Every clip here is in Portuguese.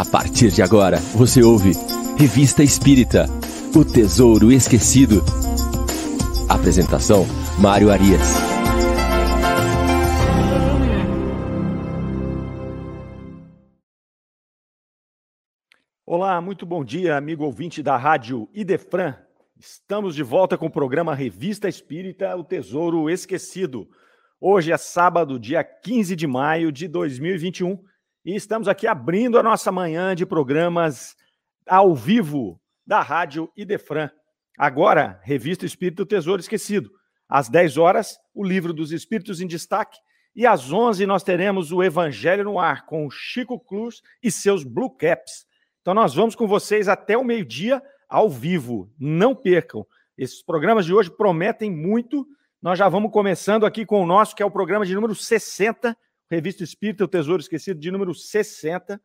A partir de agora, você ouve Revista Espírita O Tesouro Esquecido. Apresentação: Mário Arias. Olá, muito bom dia, amigo ouvinte da Rádio Idefran. Estamos de volta com o programa Revista Espírita O Tesouro Esquecido. Hoje é sábado, dia 15 de maio de 2021 e estamos aqui abrindo a nossa manhã de programas ao vivo da Rádio Idefran. Agora, Revista Espírito Tesouro Esquecido. Às 10 horas, o Livro dos Espíritos em Destaque. E às 11 nós teremos o Evangelho no Ar com Chico Cruz e seus Blue Caps. Então nós vamos com vocês até o meio-dia ao vivo. Não percam. Esses programas de hoje prometem muito. Nós já vamos começando aqui com o nosso, que é o programa de número 60, Revista Espírita, o Tesouro Esquecido, de número 60.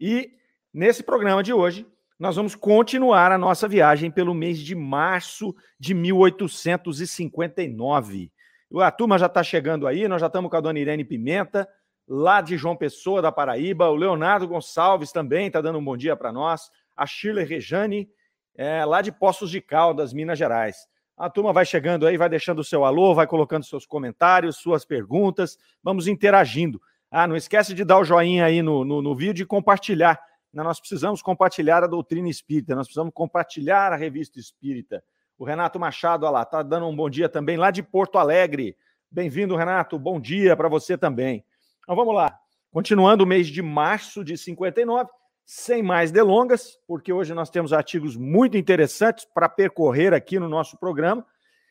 E nesse programa de hoje, nós vamos continuar a nossa viagem pelo mês de março de 1859. A turma já está chegando aí, nós já estamos com a dona Irene Pimenta, lá de João Pessoa, da Paraíba. O Leonardo Gonçalves também está dando um bom dia para nós. A Shirley Rejane, é, lá de Poços de Caldas, Minas Gerais. A turma vai chegando aí, vai deixando o seu alô, vai colocando seus comentários, suas perguntas, vamos interagindo. Ah, não esquece de dar o joinha aí no, no, no vídeo e compartilhar. Nós precisamos compartilhar a doutrina espírita, nós precisamos compartilhar a revista espírita. O Renato Machado, olha lá, tá dando um bom dia também, lá de Porto Alegre. Bem-vindo, Renato, bom dia para você também. Então vamos lá. Continuando o mês de março de 59, sem mais delongas, porque hoje nós temos artigos muito interessantes para percorrer aqui no nosso programa,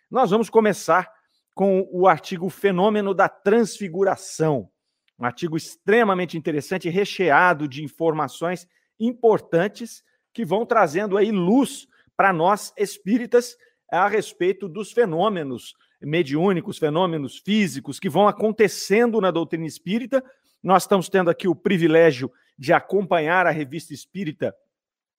nós vamos começar com o artigo Fenômeno da Transfiguração. Um artigo extremamente interessante, recheado de informações importantes que vão trazendo aí luz para nós espíritas a respeito dos fenômenos mediúnicos, fenômenos físicos que vão acontecendo na doutrina espírita. Nós estamos tendo aqui o privilégio de acompanhar a revista espírita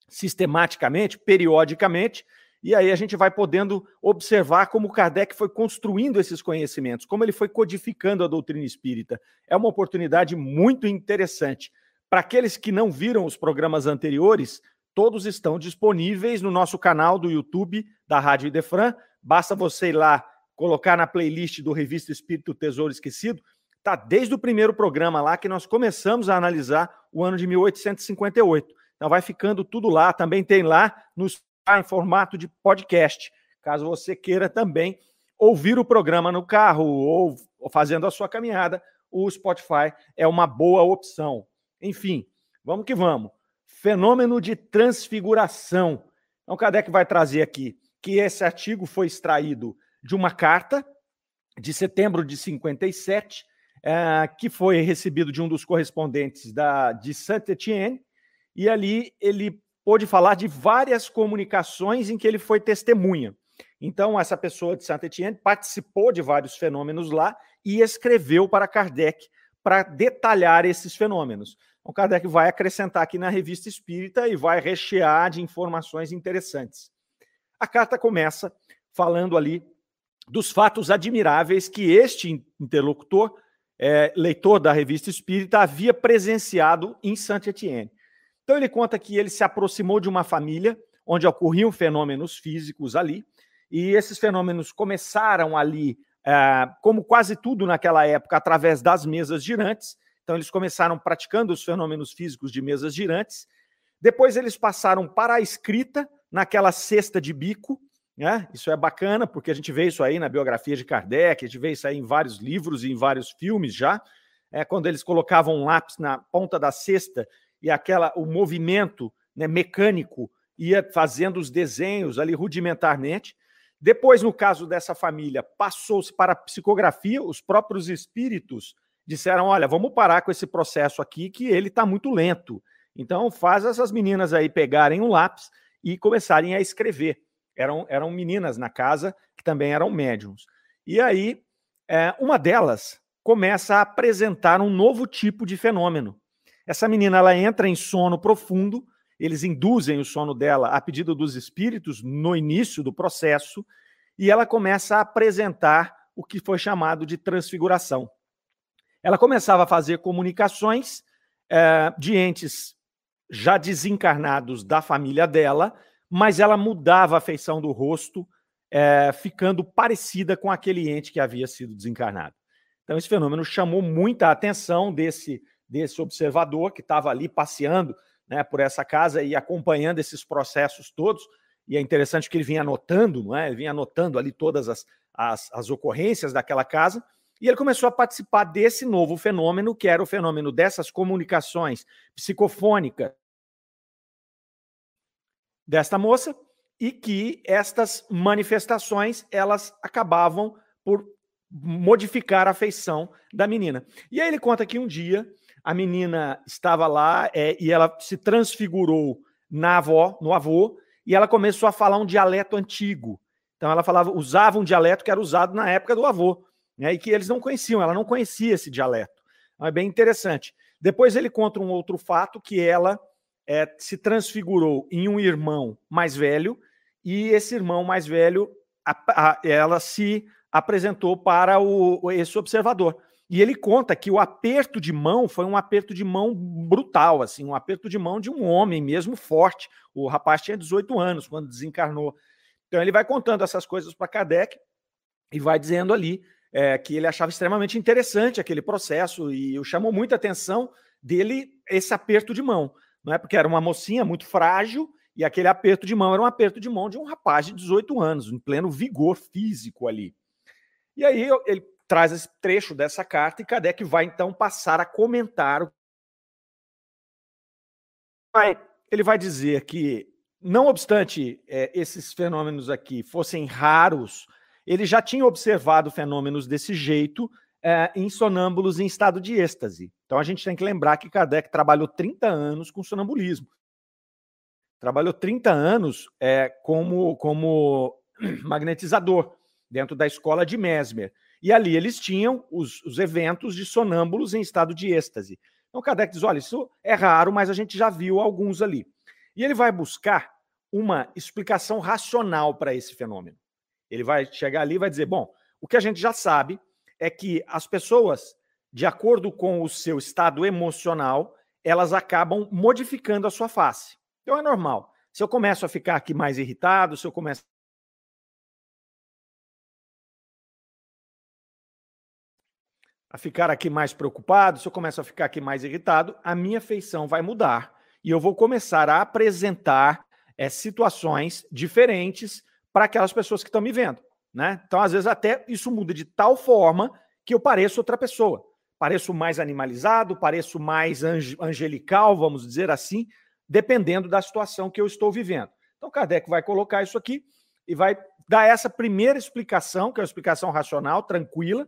sistematicamente, periodicamente, e aí a gente vai podendo observar como Kardec foi construindo esses conhecimentos, como ele foi codificando a doutrina espírita. É uma oportunidade muito interessante. Para aqueles que não viram os programas anteriores, todos estão disponíveis no nosso canal do YouTube da Rádio Idefran. Basta você ir lá, colocar na playlist do Revista Espírito Tesouro Esquecido, Está desde o primeiro programa lá que nós começamos a analisar o ano de 1858. Então vai ficando tudo lá. Também tem lá no em formato de podcast. Caso você queira também ouvir o programa no carro ou fazendo a sua caminhada, o Spotify é uma boa opção. Enfim, vamos que vamos. Fenômeno de transfiguração. Então, Kardec vai trazer aqui que esse artigo foi extraído de uma carta de setembro de 57 é, que foi recebido de um dos correspondentes da, de Saint-Étienne, e ali ele pôde falar de várias comunicações em que ele foi testemunha. Então, essa pessoa de Saint-Étienne participou de vários fenômenos lá e escreveu para Kardec para detalhar esses fenômenos. Então, Kardec vai acrescentar aqui na revista espírita e vai rechear de informações interessantes. A carta começa falando ali dos fatos admiráveis que este interlocutor é, leitor da revista Espírita, havia presenciado em Saint-Étienne. Então ele conta que ele se aproximou de uma família onde ocorriam fenômenos físicos ali, e esses fenômenos começaram ali, é, como quase tudo naquela época, através das mesas girantes. Então eles começaram praticando os fenômenos físicos de mesas girantes. Depois eles passaram para a escrita naquela cesta de bico, né? Isso é bacana, porque a gente vê isso aí na biografia de Kardec, a gente vê isso aí em vários livros e em vários filmes já. É, quando eles colocavam um lápis na ponta da cesta e aquela o movimento né, mecânico ia fazendo os desenhos ali rudimentarmente. Depois, no caso dessa família, passou-se para a psicografia, os próprios espíritos disseram: olha, vamos parar com esse processo aqui, que ele está muito lento. Então, faz essas meninas aí pegarem um lápis e começarem a escrever eram, eram meninas na casa que também eram médiums. E aí, é, uma delas começa a apresentar um novo tipo de fenômeno. Essa menina ela entra em sono profundo, eles induzem o sono dela a pedido dos espíritos no início do processo, e ela começa a apresentar o que foi chamado de transfiguração. Ela começava a fazer comunicações é, de entes já desencarnados da família dela, mas ela mudava a feição do rosto, é, ficando parecida com aquele ente que havia sido desencarnado. Então, esse fenômeno chamou muita atenção desse, desse observador que estava ali passeando né, por essa casa e acompanhando esses processos todos. E é interessante que ele vinha anotando, não é? Ele vinha anotando ali todas as, as, as ocorrências daquela casa. E ele começou a participar desse novo fenômeno, que era o fenômeno dessas comunicações psicofônicas desta moça, e que estas manifestações elas acabavam por modificar a feição da menina. E aí ele conta que um dia a menina estava lá é, e ela se transfigurou na avó, no avô, e ela começou a falar um dialeto antigo. Então ela falava, usava um dialeto que era usado na época do avô, né, e que eles não conheciam, ela não conhecia esse dialeto. Então, é bem interessante. Depois ele conta um outro fato que ela é, se transfigurou em um irmão mais velho e esse irmão mais velho, a, a, ela se apresentou para o, esse observador. E ele conta que o aperto de mão foi um aperto de mão brutal, assim, um aperto de mão de um homem mesmo forte. O rapaz tinha 18 anos quando desencarnou. Então ele vai contando essas coisas para Kardec e vai dizendo ali é, que ele achava extremamente interessante aquele processo e chamou muita atenção dele esse aperto de mão, não é? Porque era uma mocinha muito frágil e aquele aperto de mão era um aperto de mão de um rapaz de 18 anos, em pleno vigor físico ali. E aí ele traz esse trecho dessa carta e Kardec vai então passar a comentar. Ele vai dizer que, não obstante é, esses fenômenos aqui fossem raros, ele já tinha observado fenômenos desse jeito é, em sonâmbulos em estado de êxtase. Então a gente tem que lembrar que Kardec trabalhou 30 anos com sonambulismo. Trabalhou 30 anos é, como, como magnetizador dentro da escola de Mesmer. E ali eles tinham os, os eventos de sonâmbulos em estado de êxtase. Então Kardec diz: olha, isso é raro, mas a gente já viu alguns ali. E ele vai buscar uma explicação racional para esse fenômeno. Ele vai chegar ali e vai dizer: bom, o que a gente já sabe é que as pessoas, de acordo com o seu estado emocional, elas acabam modificando a sua face. Então é normal. Se eu começo a ficar aqui mais irritado, se eu começo a ficar aqui mais preocupado, se eu começo a ficar aqui mais irritado, a minha feição vai mudar e eu vou começar a apresentar é, situações diferentes para aquelas pessoas que estão me vendo. Né? Então, às vezes, até isso muda de tal forma que eu pareço outra pessoa. Pareço mais animalizado, pareço mais angelical, vamos dizer assim, dependendo da situação que eu estou vivendo. Então, Kardec vai colocar isso aqui e vai dar essa primeira explicação, que é uma explicação racional, tranquila.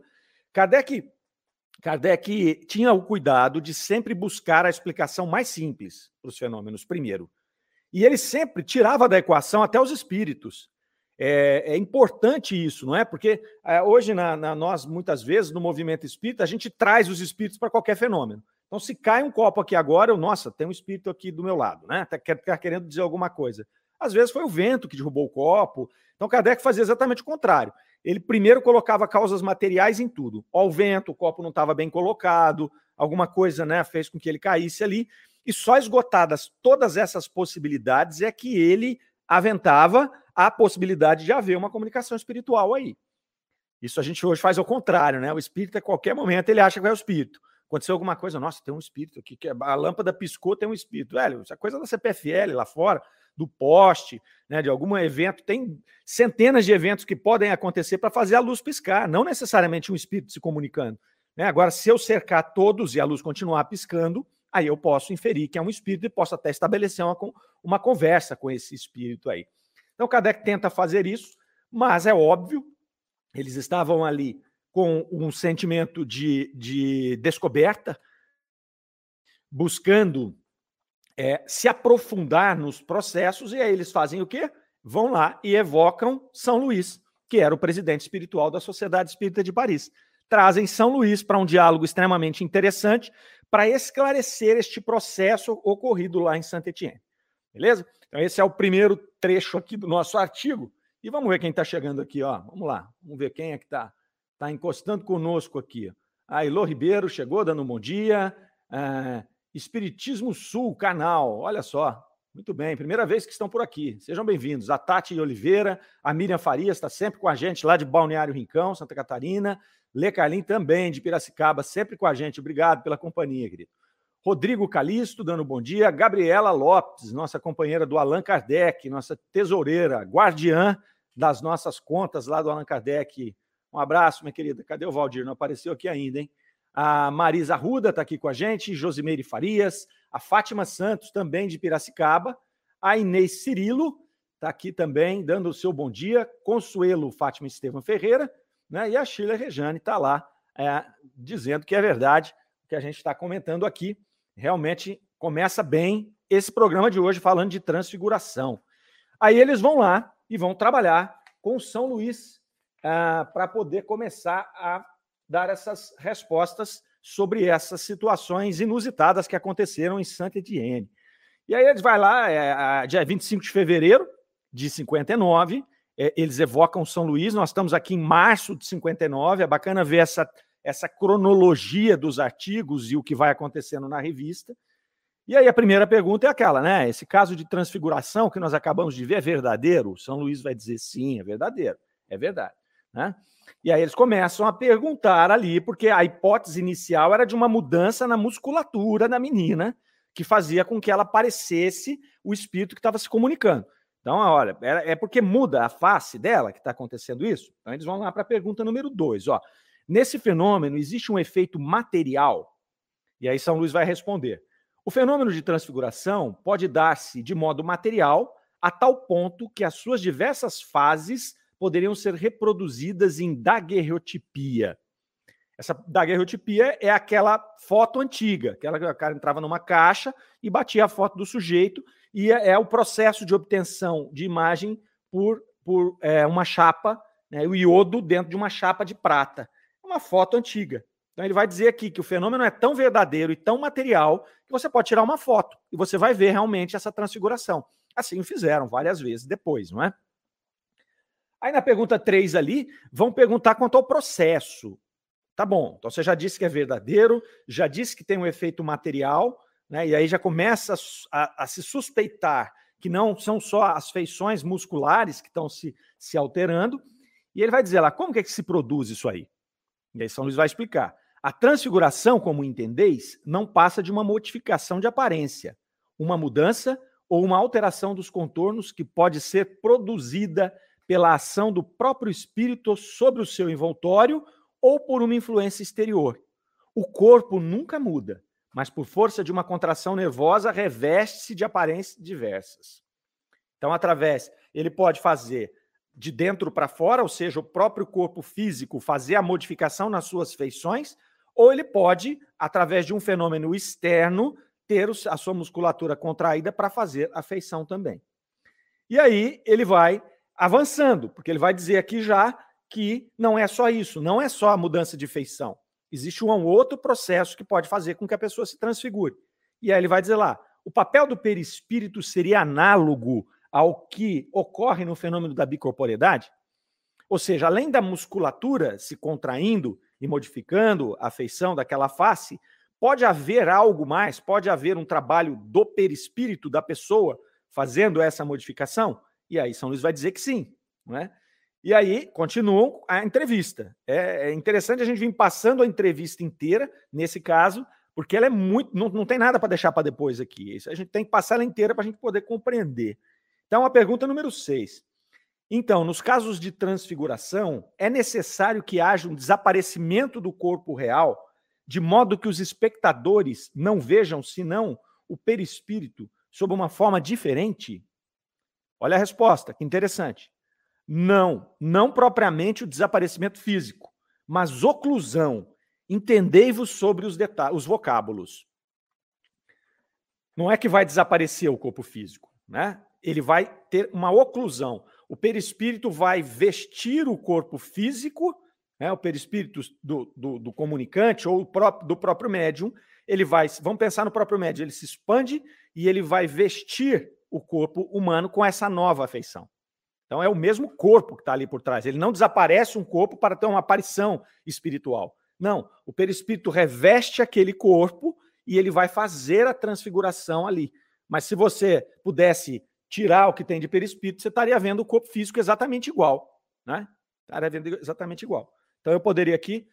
Kardec Kardec tinha o cuidado de sempre buscar a explicação mais simples para os fenômenos, primeiro. E ele sempre tirava da equação até os espíritos. É, é importante isso, não é? Porque é, hoje, na, na, nós, muitas vezes, no movimento espírita, a gente traz os espíritos para qualquer fenômeno. Então, se cai um copo aqui agora, eu, nossa, tem um espírito aqui do meu lado, né? Está tá querendo dizer alguma coisa. Às vezes foi o vento que derrubou o copo. Então, Kardec fazia exatamente o contrário ele primeiro colocava causas materiais em tudo. Ó, o vento, o copo não estava bem colocado, alguma coisa né, fez com que ele caísse ali. E só esgotadas todas essas possibilidades é que ele aventava a possibilidade de haver uma comunicação espiritual aí. Isso a gente hoje faz ao contrário, né? O espírito, a qualquer momento, ele acha que é o espírito. Aconteceu alguma coisa, nossa, tem um espírito aqui, que a lâmpada piscou, tem um espírito. Velho, isso é coisa da CPFL lá fora do poste, né, de algum evento. Tem centenas de eventos que podem acontecer para fazer a luz piscar, não necessariamente um espírito se comunicando. Né? Agora, se eu cercar todos e a luz continuar piscando, aí eu posso inferir que é um espírito e posso até estabelecer uma, uma conversa com esse espírito aí. Então, Kardec tenta fazer isso, mas é óbvio, eles estavam ali com um sentimento de, de descoberta, buscando é, se aprofundar nos processos, e aí eles fazem o quê? Vão lá e evocam São Luís, que era o presidente espiritual da Sociedade Espírita de Paris. Trazem São Luís para um diálogo extremamente interessante para esclarecer este processo ocorrido lá em Saint-Étienne. Beleza? Então, esse é o primeiro trecho aqui do nosso artigo. E vamos ver quem está chegando aqui, ó. Vamos lá, vamos ver quem é que está tá encostando conosco aqui. A Ilô Ribeiro chegou dando um bom dia. Ah, Espiritismo Sul, canal. Olha só. Muito bem, primeira vez que estão por aqui. Sejam bem-vindos. A Tati Oliveira, a Miriam Farias está sempre com a gente lá de Balneário Rincão, Santa Catarina. Lê Carlin também, de Piracicaba, sempre com a gente. Obrigado pela companhia, querido. Rodrigo Calisto, dando bom dia. Gabriela Lopes, nossa companheira do Allan Kardec, nossa tesoureira, guardiã das nossas contas lá do Allan Kardec. Um abraço, minha querida. Cadê o Valdir? Não apareceu aqui ainda, hein? A Marisa Ruda está aqui com a gente, Josimeire Farias, a Fátima Santos, também de Piracicaba, a Inês Cirilo está aqui também, dando o seu bom dia, Consuelo Fátima Estevam Ferreira, né? E a Sheila Rejane está lá é, dizendo que é verdade o que a gente está comentando aqui. Realmente começa bem esse programa de hoje falando de transfiguração. Aí eles vão lá e vão trabalhar com São Luís ah, para poder começar a dar essas respostas sobre essas situações inusitadas que aconteceram em Santa Etienne. E aí eles vai lá, é, dia 25 de fevereiro de 59, é, eles evocam São Luís, nós estamos aqui em março de 59, é bacana ver essa, essa cronologia dos artigos e o que vai acontecendo na revista. E aí a primeira pergunta é aquela, né? Esse caso de transfiguração que nós acabamos de ver é verdadeiro? São Luís vai dizer sim, é verdadeiro, é verdade. Né? E aí eles começam a perguntar ali, porque a hipótese inicial era de uma mudança na musculatura da menina, que fazia com que ela parecesse o espírito que estava se comunicando. Então, olha, é, é porque muda a face dela que está acontecendo isso? Então, eles vão lá para a pergunta número dois. Ó. Nesse fenômeno, existe um efeito material? E aí São Luís vai responder. O fenômeno de transfiguração pode dar-se de modo material a tal ponto que as suas diversas fases poderiam ser reproduzidas em daguerreotipia. Essa daguerreotipia é aquela foto antiga, aquela que o cara entrava numa caixa e batia a foto do sujeito, e é, é o processo de obtenção de imagem por, por é, uma chapa, né, o iodo dentro de uma chapa de prata. É uma foto antiga. Então ele vai dizer aqui que o fenômeno é tão verdadeiro e tão material que você pode tirar uma foto e você vai ver realmente essa transfiguração. Assim fizeram várias vezes depois, não é? Aí na pergunta 3 ali, vão perguntar quanto ao processo. Tá bom, então você já disse que é verdadeiro, já disse que tem um efeito material, né? E aí já começa a, a, se suspeitar que não são só as feições musculares que estão se, se alterando. E ele vai dizer lá, como que, é que se produz isso aí? E aí São Luís vai explicar. A transfiguração, como entendeis, não passa de uma modificação de aparência, uma mudança ou uma alteração dos contornos que pode ser produzida pela ação do próprio espírito sobre o seu envoltório ou por uma influência exterior. O corpo nunca muda, mas por força de uma contração nervosa reveste-se de aparências diversas. Então, através, ele pode fazer de dentro para fora, ou seja, o próprio corpo físico fazer a modificação nas suas feições, ou ele pode, através de um fenômeno externo, ter a sua musculatura contraída para fazer a feição também. E aí ele vai avançando, porque ele vai dizer aqui já que não é só isso, não é só a mudança de feição. Existe um outro processo que pode fazer com que a pessoa se transfigure. E aí ele vai dizer lá: o papel do perispírito seria análogo ao que ocorre no fenômeno da bicorporeidade? Ou seja, além da musculatura se contraindo e modificando a feição daquela face, pode haver algo mais? Pode haver um trabalho do perispírito da pessoa fazendo essa modificação? E aí São Luís vai dizer que sim, não é? E aí continuam a entrevista. É, é interessante a gente vir passando a entrevista inteira, nesse caso, porque ela é muito. Não, não tem nada para deixar para depois aqui. Isso a gente tem que passar ela inteira para a gente poder compreender. Então, a pergunta número 6. Então, nos casos de transfiguração, é necessário que haja um desaparecimento do corpo real, de modo que os espectadores não vejam, senão, o perispírito sob uma forma diferente? Olha a resposta, que interessante. Não, não propriamente o desaparecimento físico, mas oclusão. Entendei-vos sobre os os vocábulos. Não é que vai desaparecer o corpo físico, né? Ele vai ter uma oclusão. O perispírito vai vestir o corpo físico, né? O perispírito do, do, do comunicante ou do próprio médium, ele vai, vamos pensar no próprio médium, ele se expande e ele vai vestir o corpo humano com essa nova afeição. Então é o mesmo corpo que está ali por trás. Ele não desaparece um corpo para ter uma aparição espiritual. Não, o perispírito reveste aquele corpo e ele vai fazer a transfiguração ali. Mas se você pudesse tirar o que tem de perispírito, você estaria vendo o corpo físico exatamente igual, né? Estaria vendo exatamente igual. Então eu poderia aqui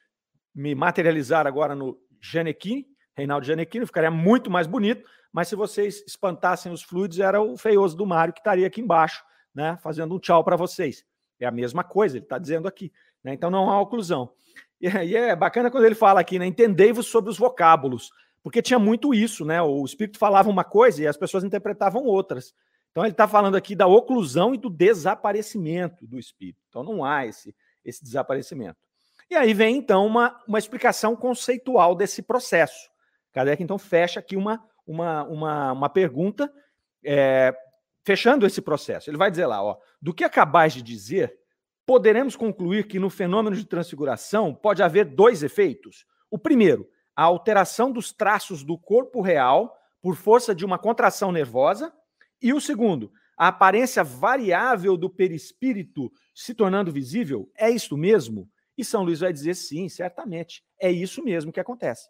me materializar agora no Janequim, Reinaldo Janequim, ficaria muito mais bonito, mas se vocês espantassem os fluidos, era o feioso do Mário que estaria aqui embaixo, né? Fazendo um tchau para vocês. É a mesma coisa, ele está dizendo aqui. Né? Então não há oclusão. E, e é bacana quando ele fala aqui, né? Entendei-vos sobre os vocábulos, porque tinha muito isso, né? O Espírito falava uma coisa e as pessoas interpretavam outras. Então ele está falando aqui da oclusão e do desaparecimento do Espírito. Então não há esse, esse desaparecimento. E aí vem então uma, uma explicação conceitual desse processo. Kardec então fecha aqui uma, uma, uma, uma pergunta, é, fechando esse processo. Ele vai dizer lá, ó, do que acabais de dizer, poderemos concluir que no fenômeno de transfiguração pode haver dois efeitos. O primeiro, a alteração dos traços do corpo real por força de uma contração nervosa, e o segundo, a aparência variável do perispírito se tornando visível. É isto mesmo? E São Luís vai dizer sim, certamente. É isso mesmo que acontece.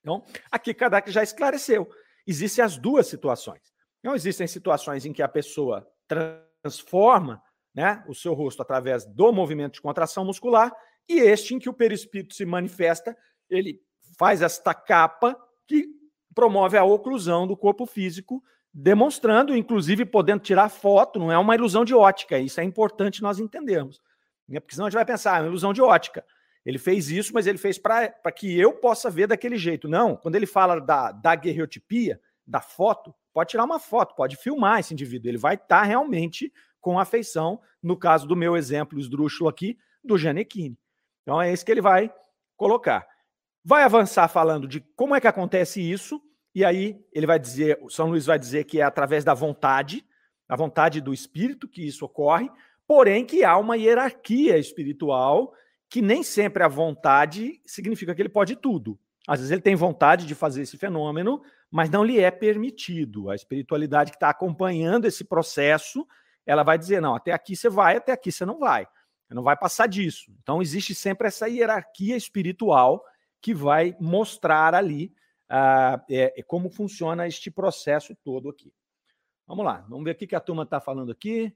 Então, aqui Kardec já esclareceu. Existem as duas situações. Não existem situações em que a pessoa transforma né, o seu rosto através do movimento de contração muscular, e este em que o perispírito se manifesta, ele faz esta capa que promove a oclusão do corpo físico, demonstrando, inclusive podendo tirar foto, não é uma ilusão de ótica, isso é importante nós entendermos. Né, porque senão a gente vai pensar, ah, é uma ilusão de ótica. Ele fez isso, mas ele fez para que eu possa ver daquele jeito. Não, quando ele fala da, da guerreotipia, da foto, pode tirar uma foto, pode filmar esse indivíduo. Ele vai estar tá realmente com afeição, no caso do meu exemplo esdrúxulo aqui, do Janequine. Então é esse que ele vai colocar. Vai avançar falando de como é que acontece isso, e aí ele vai dizer, o São Luís vai dizer que é através da vontade, a vontade do espírito que isso ocorre, porém que há uma hierarquia espiritual que nem sempre a vontade significa que ele pode tudo. Às vezes ele tem vontade de fazer esse fenômeno, mas não lhe é permitido. A espiritualidade que está acompanhando esse processo ela vai dizer: não, até aqui você vai, até aqui você não vai. Você não vai passar disso. Então, existe sempre essa hierarquia espiritual que vai mostrar ali uh, é, como funciona este processo todo aqui. Vamos lá, vamos ver o que a turma está falando aqui.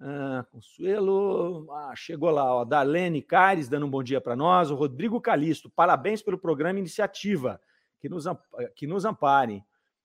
Ah, Consuelo, ah, chegou lá, ó, Darlene Caires dando um bom dia para nós. O Rodrigo Calisto, parabéns pelo programa Iniciativa, que nos, que nos ampare.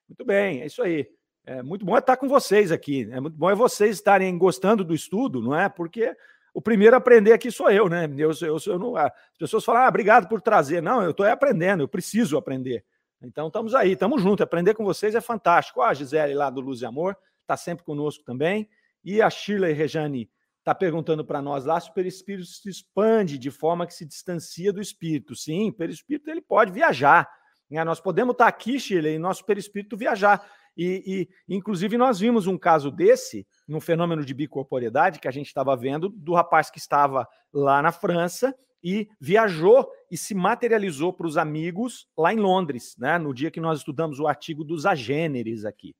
Muito bem, é isso aí. É muito bom estar com vocês aqui. É muito bom é vocês estarem gostando do estudo, não é? Porque o primeiro a aprender aqui sou eu, né? Eu, eu, eu não, as pessoas falam, ah, obrigado por trazer. Não, eu estou aprendendo, eu preciso aprender. Então estamos aí, estamos juntos. Aprender com vocês é fantástico. Ah, a Gisele lá do Luz e Amor está sempre conosco também. E a Shirley Rejane está perguntando para nós lá se o perispírito se expande de forma que se distancia do espírito. Sim, o perispírito ele pode viajar. Né? Nós podemos estar tá aqui, Shirley, e nosso perispírito viajar. E, e, inclusive, nós vimos um caso desse, num fenômeno de bicorporiedade que a gente estava vendo, do rapaz que estava lá na França e viajou e se materializou para os amigos lá em Londres, né? No dia que nós estudamos o artigo dos agêneres aqui.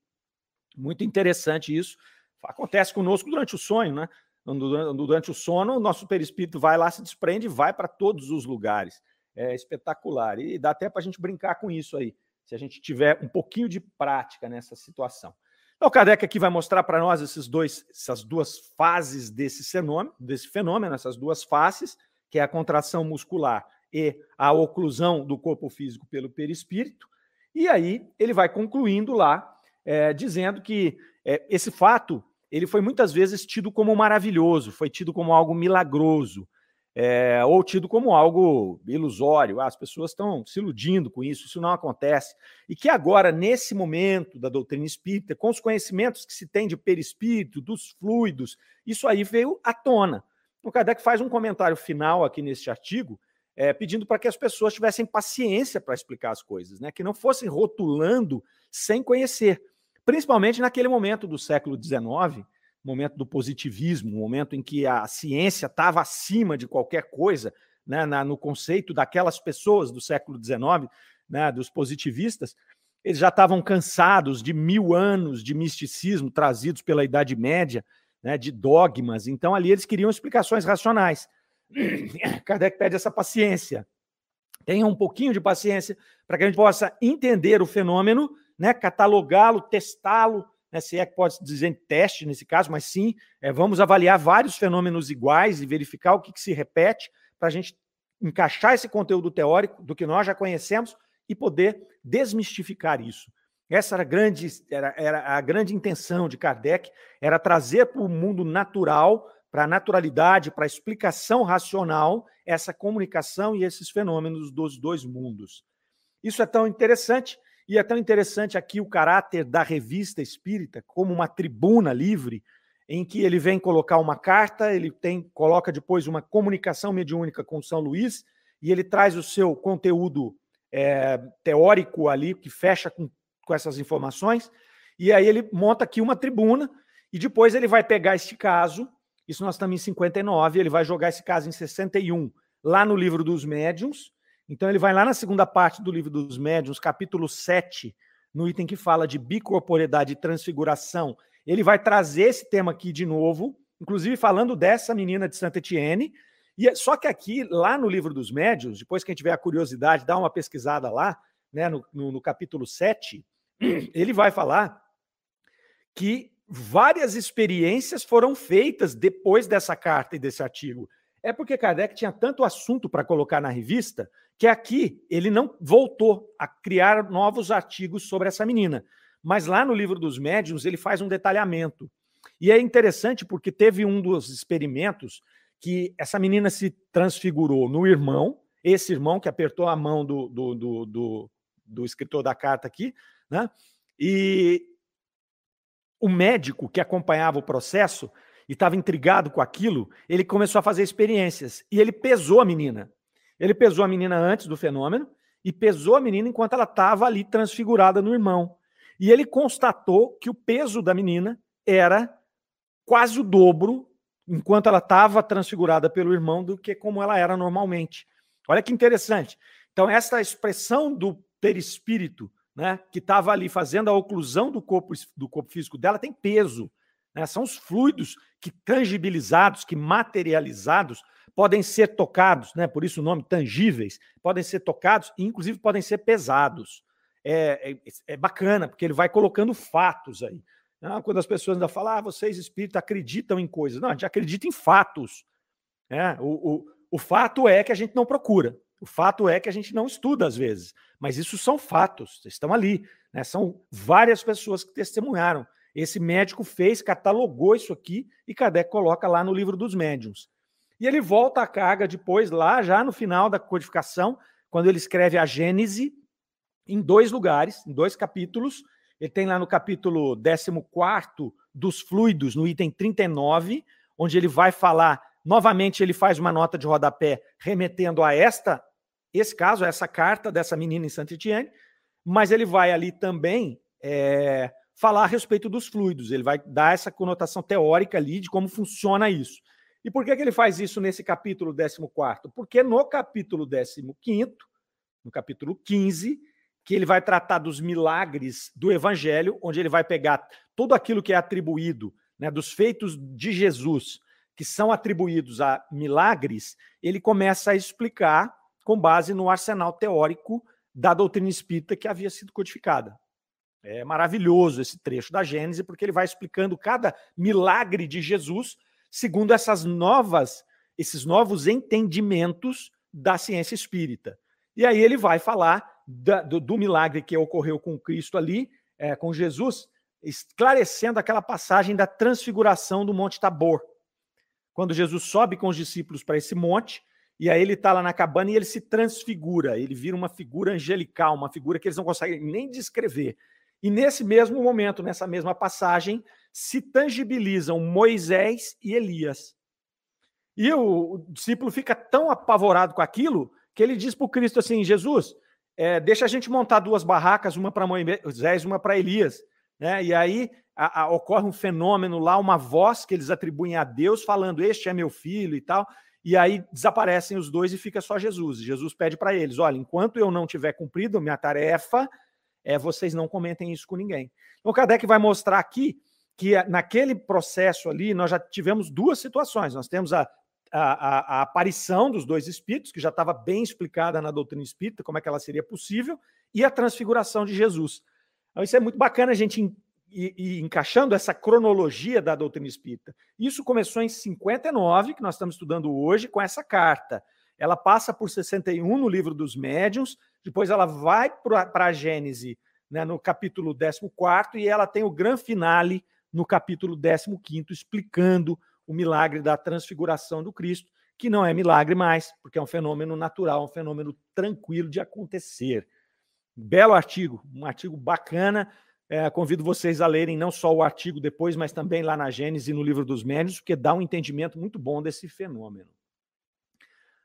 Muito interessante isso. Acontece conosco durante o sonho, né? Durante o sono, o nosso perispírito vai lá, se desprende e vai para todos os lugares. É espetacular. E dá até para a gente brincar com isso aí se a gente tiver um pouquinho de prática nessa situação. Então, o Kardec aqui vai mostrar para nós esses dois, essas duas fases desse fenômeno, desse fenômeno, essas duas faces, que é a contração muscular e a oclusão do corpo físico pelo perispírito. E aí ele vai concluindo lá, é, dizendo que é, esse fato ele foi muitas vezes tido como maravilhoso, foi tido como algo milagroso, é, ou tido como algo ilusório. Ah, as pessoas estão se iludindo com isso, isso não acontece. E que agora, nesse momento da doutrina espírita, com os conhecimentos que se tem de perispírito, dos fluidos, isso aí veio à tona. O Kardec faz um comentário final aqui neste artigo, é, pedindo para que as pessoas tivessem paciência para explicar as coisas, né? que não fossem rotulando sem conhecer. Principalmente naquele momento do século XIX, momento do positivismo, momento em que a ciência estava acima de qualquer coisa, né, na, no conceito daquelas pessoas do século XIX, né, dos positivistas, eles já estavam cansados de mil anos de misticismo trazidos pela Idade Média, né, de dogmas. Então, ali eles queriam explicações racionais. Kardec pede essa paciência. Tenha um pouquinho de paciência para que a gente possa entender o fenômeno, né, catalogá-lo, testá-lo, né, se é que pode dizer teste nesse caso, mas sim, é, vamos avaliar vários fenômenos iguais e verificar o que, que se repete para a gente encaixar esse conteúdo teórico do que nós já conhecemos e poder desmistificar isso. Essa era a grande, era, era a grande intenção de Kardec, era trazer para o mundo natural, para a naturalidade, para a explicação racional, essa comunicação e esses fenômenos dos dois mundos. Isso é tão interessante, e é tão interessante aqui o caráter da revista espírita como uma tribuna livre, em que ele vem colocar uma carta, ele tem coloca depois uma comunicação mediúnica com São Luís, e ele traz o seu conteúdo é, teórico ali, que fecha com com essas informações, e aí ele monta aqui uma tribuna, e depois ele vai pegar este caso, isso nós estamos em 59, ele vai jogar esse caso em 61, lá no livro dos médiuns, então ele vai lá na segunda parte do livro dos médiuns, capítulo 7, no item que fala de bicorporidade e transfiguração, ele vai trazer esse tema aqui de novo, inclusive falando dessa menina de Santa Etienne, e é, só que aqui, lá no livro dos médiuns, depois que a gente tiver a curiosidade, dá uma pesquisada lá, né, no, no, no capítulo 7, ele vai falar que várias experiências foram feitas depois dessa carta e desse artigo. É porque Kardec tinha tanto assunto para colocar na revista que aqui ele não voltou a criar novos artigos sobre essa menina. Mas lá no livro dos médiuns ele faz um detalhamento. E é interessante porque teve um dos experimentos que essa menina se transfigurou no irmão, esse irmão que apertou a mão do, do, do, do, do escritor da carta aqui, né? E o médico que acompanhava o processo e estava intrigado com aquilo, ele começou a fazer experiências e ele pesou a menina. Ele pesou a menina antes do fenômeno e pesou a menina enquanto ela estava ali transfigurada no irmão. E ele constatou que o peso da menina era quase o dobro enquanto ela estava transfigurada pelo irmão do que como ela era normalmente. Olha que interessante. Então, essa expressão do perispírito né, que estava ali fazendo a oclusão do corpo, do corpo físico dela tem peso. Né? São os fluidos que tangibilizados, que materializados, podem ser tocados, né? por isso o nome tangíveis, podem ser tocados e, inclusive, podem ser pesados. É, é, é bacana, porque ele vai colocando fatos aí. Quando as pessoas ainda falam, ah, vocês espíritos acreditam em coisas. Não, a gente acredita em fatos. Né? O, o, o fato é que a gente não procura. O fato é que a gente não estuda às vezes, mas isso são fatos, estão ali. Né? São várias pessoas que testemunharam. Esse médico fez, catalogou isso aqui e Kardec coloca lá no livro dos médiuns. E ele volta à carga depois, lá já no final da codificação, quando ele escreve a Gênese, em dois lugares, em dois capítulos. Ele tem lá no capítulo 14 dos fluidos, no item 39, onde ele vai falar novamente, ele faz uma nota de rodapé remetendo a esta esse caso, essa carta dessa menina em Santa Etienne, mas ele vai ali também é, falar a respeito dos fluidos, ele vai dar essa conotação teórica ali de como funciona isso. E por que, que ele faz isso nesse capítulo 14? Porque no capítulo 15, no capítulo 15, que ele vai tratar dos milagres do Evangelho, onde ele vai pegar tudo aquilo que é atribuído, né, dos feitos de Jesus, que são atribuídos a milagres, ele começa a explicar com base no arsenal teórico da doutrina espírita que havia sido codificada. É maravilhoso esse trecho da Gênese, porque ele vai explicando cada milagre de Jesus segundo essas novas, esses novos entendimentos da ciência espírita. E aí ele vai falar da, do, do, milagre que ocorreu com Cristo ali, é, com Jesus, esclarecendo aquela passagem da transfiguração do Monte Tabor. Quando Jesus sobe com os discípulos para esse monte, e aí ele está lá na cabana e ele se transfigura, ele vira uma figura angelical, uma figura que eles não conseguem nem descrever. E nesse mesmo momento, nessa mesma passagem, se tangibilizam Moisés e Elias. E o, o discípulo fica tão apavorado com aquilo que ele diz para o Cristo assim: Jesus, é, deixa a gente montar duas barracas, uma para Moisés, uma para Elias. Né? E aí a, a, ocorre um fenômeno lá, uma voz que eles atribuem a Deus, falando: Este é meu filho e tal. E aí desaparecem os dois e fica só Jesus. Jesus pede para eles: olha, enquanto eu não tiver cumprido minha tarefa, é, vocês não comentem isso com ninguém. Então, o Kardec vai mostrar aqui que naquele processo ali nós já tivemos duas situações. Nós temos a, a, a, aparição dos dois espíritos, que já estava bem explicada na doutrina espírita, como é que ela seria possível, e a transfiguração de Jesus. Então, isso é muito bacana a gente ir encaixando essa cronologia da doutrina espírita. Isso começou em 59, que nós estamos estudando hoje, com essa carta. Ela passa por 61 no livro dos médiuns, depois ela vai para a Gênese né, no capítulo 14, e ela tem o grande finale no capítulo 15, explicando o milagre da transfiguração do Cristo, que não é milagre mais, porque é um fenômeno natural, um fenômeno tranquilo de acontecer. Belo artigo, um artigo bacana. É, convido vocês a lerem não só o artigo depois, mas também lá na Gênesis e no livro dos Médios, porque dá um entendimento muito bom desse fenômeno.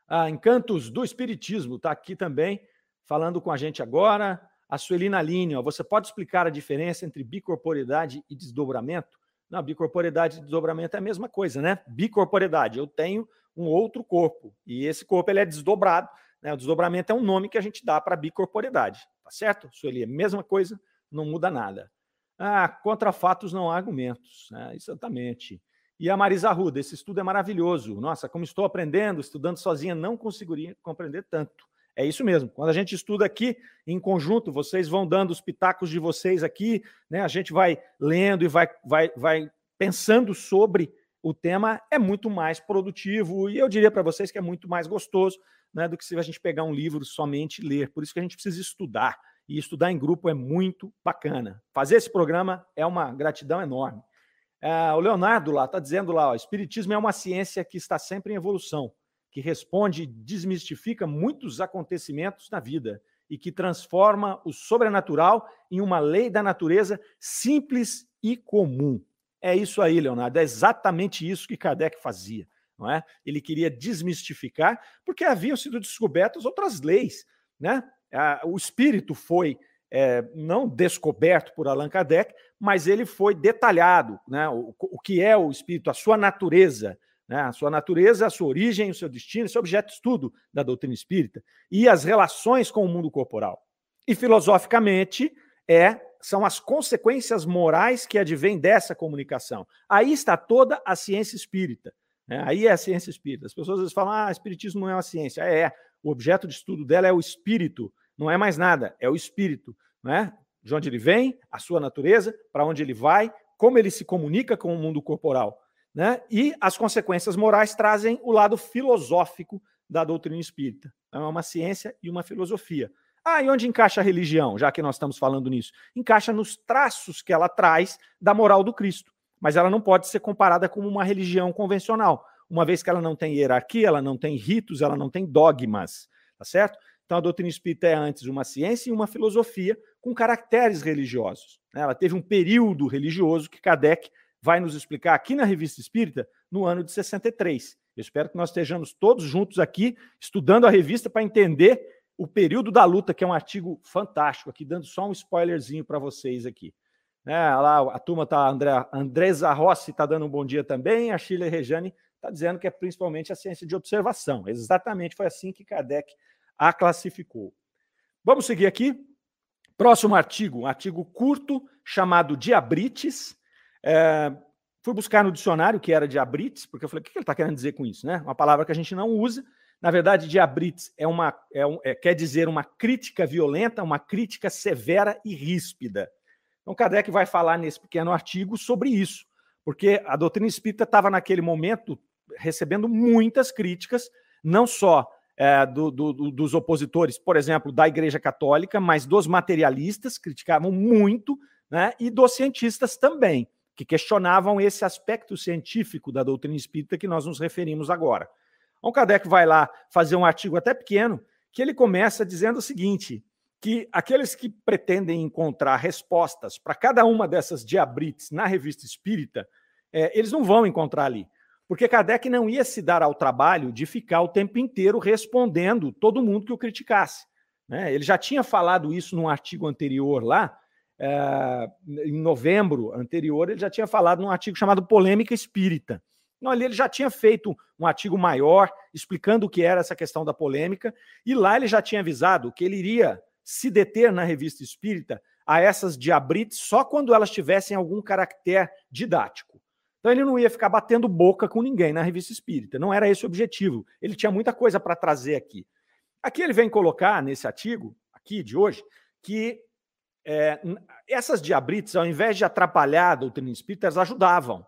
Ah, Encantos do Espiritismo está aqui também, falando com a gente agora. A Suelina Line, ó, você pode explicar a diferença entre bicorporidade e desdobramento? Não, bicorporidade e desdobramento é a mesma coisa, né? Bicorporidade, eu tenho um outro corpo e esse corpo ele é desdobrado. Né? O desdobramento é um nome que a gente dá para bicorporidade, tá certo? Sueli, é mesma coisa, não muda nada. Ah, contra fatos não há argumentos, né? exatamente. E a Marisa Arruda, esse estudo é maravilhoso. Nossa, como estou aprendendo, estudando sozinha, não conseguiria compreender tanto. É isso mesmo. Quando a gente estuda aqui em conjunto, vocês vão dando os pitacos de vocês aqui, né? A gente vai lendo e vai, vai, vai pensando sobre o tema, é muito mais produtivo e eu diria para vocês que é muito mais gostoso né, do que se a gente pegar um livro somente e ler. Por isso que a gente precisa estudar. E estudar em grupo é muito bacana. Fazer esse programa é uma gratidão enorme. É, o Leonardo lá está dizendo lá: o Espiritismo é uma ciência que está sempre em evolução que responde e desmistifica muitos acontecimentos na vida e que transforma o sobrenatural em uma lei da natureza simples e comum. É isso aí, Leonardo, é exatamente isso que Kardec fazia. Não é? Ele queria desmistificar, porque haviam sido descobertas outras leis. Né? O espírito foi é, não descoberto por Allan Kardec, mas ele foi detalhado. Né? O, o que é o espírito, a sua natureza, né? A sua natureza, a sua origem, o seu destino, esse é objeto de estudo da doutrina espírita, e as relações com o mundo corporal. E filosoficamente, é são as consequências morais que advêm dessa comunicação. Aí está toda a ciência espírita. Né? Aí é a ciência espírita. As pessoas às vezes falam, ah, espiritismo não é uma ciência. É, é, o objeto de estudo dela é o espírito, não é mais nada, é o espírito. Né? De onde ele vem, a sua natureza, para onde ele vai, como ele se comunica com o mundo corporal. Né? E as consequências morais trazem o lado filosófico da doutrina espírita. É uma ciência e uma filosofia. Ah, e onde encaixa a religião, já que nós estamos falando nisso? Encaixa nos traços que ela traz da moral do Cristo. Mas ela não pode ser comparada com uma religião convencional, uma vez que ela não tem hierarquia, ela não tem ritos, ela não tem dogmas, tá certo? Então a doutrina espírita é antes uma ciência e uma filosofia com caracteres religiosos. Né? Ela teve um período religioso que Kardec vai nos explicar aqui na Revista Espírita no ano de 63. Eu espero que nós estejamos todos juntos aqui estudando a revista para entender o período da luta, que é um artigo fantástico aqui, dando só um spoilerzinho para vocês aqui. É, lá a turma tá, André, Andresa Rossi está dando um bom dia também, a Sheila Rejane está dizendo que é principalmente a ciência de observação. Exatamente foi assim que Kardec a classificou. Vamos seguir aqui. Próximo artigo, um artigo curto chamado Diabrites, é, fui buscar no dicionário que era diabrites, porque eu falei, o que ele está querendo dizer com isso? Né? Uma palavra que a gente não usa. Na verdade, diabrites é uma, é um, é, quer dizer uma crítica violenta, uma crítica severa e ríspida. Então, Kardec vai falar nesse pequeno artigo sobre isso, porque a doutrina espírita estava naquele momento recebendo muitas críticas, não só é, do, do, dos opositores, por exemplo, da Igreja Católica, mas dos materialistas, criticavam muito, né, e dos cientistas também que questionavam esse aspecto científico da doutrina espírita que nós nos referimos agora. Então, Kardec vai lá fazer um artigo até pequeno, que ele começa dizendo o seguinte: que aqueles que pretendem encontrar respostas para cada uma dessas diabrites na revista espírita, é, eles não vão encontrar ali. Porque Kardec não ia se dar ao trabalho de ficar o tempo inteiro respondendo todo mundo que o criticasse. Né? Ele já tinha falado isso num artigo anterior lá, é, em novembro anterior, ele já tinha falado num artigo chamado Polêmica Espírita. Então, ali ele já tinha feito um artigo maior explicando o que era essa questão da polêmica, e lá ele já tinha avisado que ele iria se deter na revista espírita a essas diabrites só quando elas tivessem algum caractere didático. Então ele não ia ficar batendo boca com ninguém na revista espírita, não era esse o objetivo. Ele tinha muita coisa para trazer aqui. Aqui ele vem colocar nesse artigo, aqui de hoje, que é, essas diabrites, ao invés de atrapalhar a doutrina espírita, elas ajudavam.